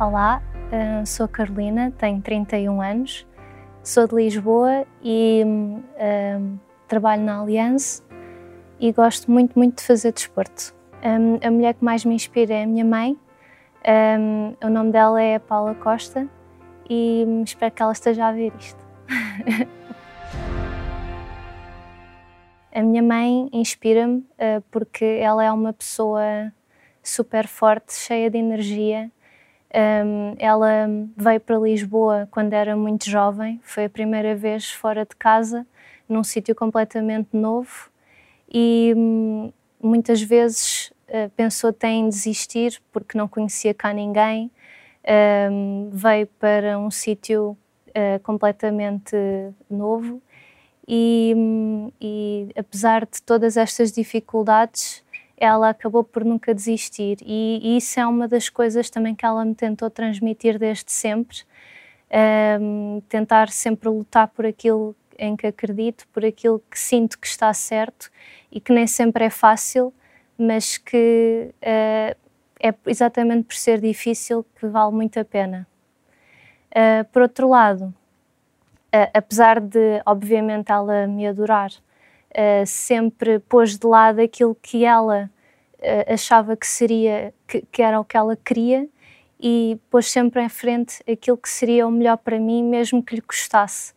Olá, uh, sou Carolina, tenho 31 anos, sou de Lisboa e uh, trabalho na Aliança e gosto muito, muito de fazer desporto. Um, a mulher que mais me inspira é a minha mãe, um, o nome dela é Paula Costa e espero que ela esteja a ver isto. a minha mãe inspira-me uh, porque ela é uma pessoa super forte, cheia de energia. Um, ela veio para Lisboa quando era muito jovem, foi a primeira vez fora de casa, num sítio completamente novo e um, muitas vezes uh, pensou até em desistir porque não conhecia cá ninguém. Um, veio para um sítio uh, completamente novo e, hum, e apesar de todas estas dificuldades, ela acabou por nunca desistir e, e, isso é uma das coisas também que ela me tentou transmitir desde sempre, um, tentar sempre lutar por aquilo em que acredito, por aquilo que sinto que está certo e que nem sempre é fácil, mas que uh, é exatamente por ser difícil que vale muito a pena. Uh, por outro lado, uh, apesar de, obviamente, ela me adorar, uh, sempre pôs de lado aquilo que ela uh, achava que seria, que, que, era o que ela queria e pôs sempre em frente aquilo que seria o melhor para mim, mesmo que lhe custasse.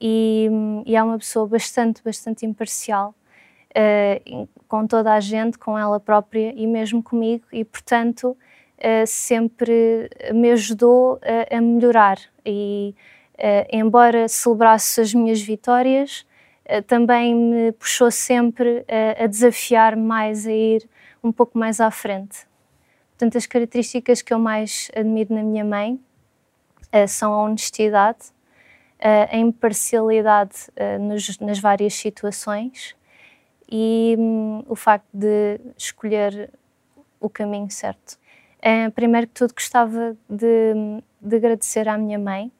E, e é uma pessoa bastante, bastante imparcial, uh, com toda a gente, com ela própria e mesmo comigo, e portanto sempre me ajudou a melhorar. E embora celebrasse as minhas vitórias, também me puxou sempre a, a desafiar mais, a ir um pouco mais à frente. Portanto, as características que eu mais admiro na minha mãe uh, são a honestidade, a imparcialidade nos, nas várias situações e um, o facto de escolher o caminho certo. primeiro que tudo, gostava de, de agradecer à minha mãe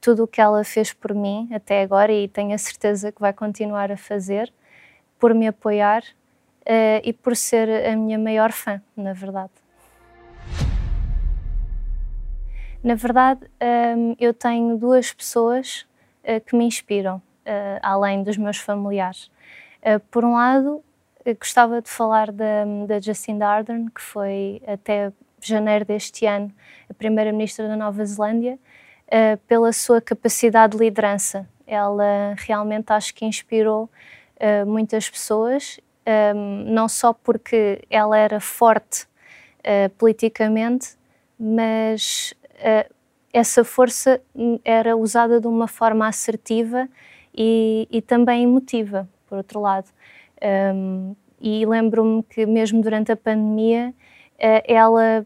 tudo o que ela fez por mim até agora e tenho a certeza que vai continuar a fazer, por me apoiar uh, e por ser a minha maior fã, na verdade. Na verdade, um, ehm, eu tenho duas pessoas uh, que me inspiram, uh, além dos meus familiares. por um lado, gostava de falar da, da Jacinda Ardern, que foi até janeiro deste ano a primeira-ministra da Nova Zelândia, uh, pela sua capacidade de liderança. Ela realmente acho que inspirou uh, muitas pessoas, um, ehm, não só porque ela era forte uh, politicamente, mas essa força era usada de uma forma assertiva e, e também emotiva, por outro lado. Um, ehm, e lembro-me que mesmo durante a pandemia ela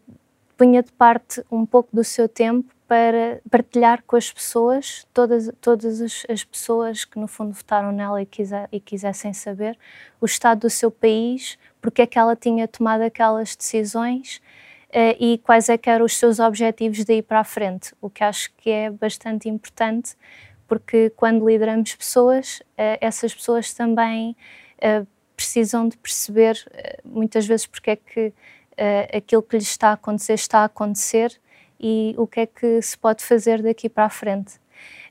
punha de parte um pouco do seu tempo para partilhar com as pessoas, todas, todas as, as pessoas que no fundo votaram nela e, e quisessem saber o estado do seu país, porque é que ela tinha tomado aquelas decisões uh, e quais é que eram os seus objetivos daí para a frente, o que acho que é bastante importante, porque quando lideramos pessoas, uh, essas pessoas também uh, precisam de perceber muitas vezes porque é que aquilo que lhes está a acontecer está a acontecer e o que é que se pode fazer daqui para a frente.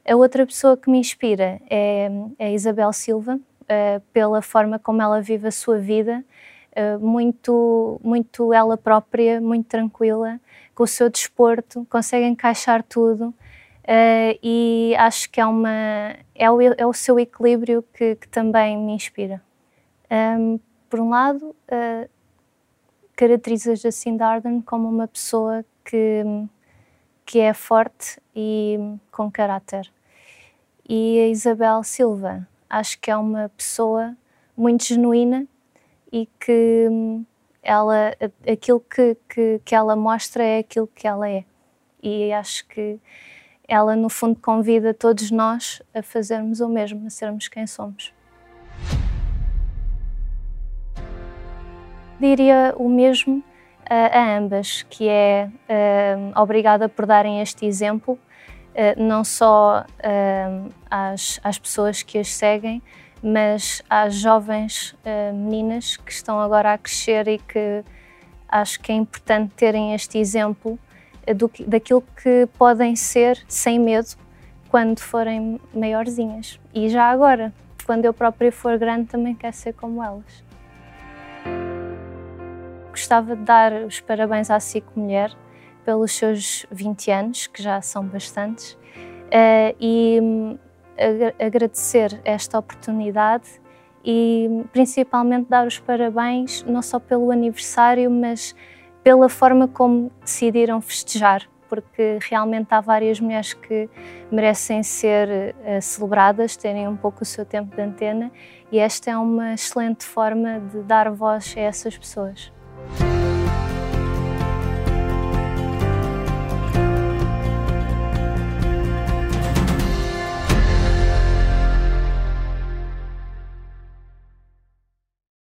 A outra pessoa que me inspira é, é a Isabel Silva, uh, pela forma como ela vive a sua vida, uh, muito, muito ela própria, muito tranquila, com o seu desporto, consegue encaixar tudo uh, e acho que é, uma, é, o, é o seu equilíbrio que, que também me inspira. Um, por um lado, uh, caracteriza Jacinda Ardern como uma pessoa que que é forte e com caráter. E a Isabel Silva, acho que é uma pessoa muito genuína e que ela, aquilo que, que, que ela mostra é aquilo que ela é. E acho que ela, no fundo, convida todos nós a fazermos o mesmo, a sermos quem somos. Diria o mesmo a ambas, que é obrigada por darem este exemplo, eh, não só às, às pessoas que as seguem, mas às jovens meninas que estão agora a crescer e que acho que é importante terem este exemplo do, daquilo que podem ser sem medo quando forem maiorzinhas. E já agora, quando eu própria for grande, também quero ser como elas. Gostava de dar os parabéns à Cico Mulher pelos seus 20 anos, que já são bastantes, uh, e um, agradecer esta oportunidade e principalmente dar os parabéns não só pelo aniversário, mas pela forma como decidiram festejar, porque realmente há várias mulheres que merecem ser uh, celebradas, terem um pouco o seu tempo de antena, e esta é uma excelente forma de dar voz a essas pessoas.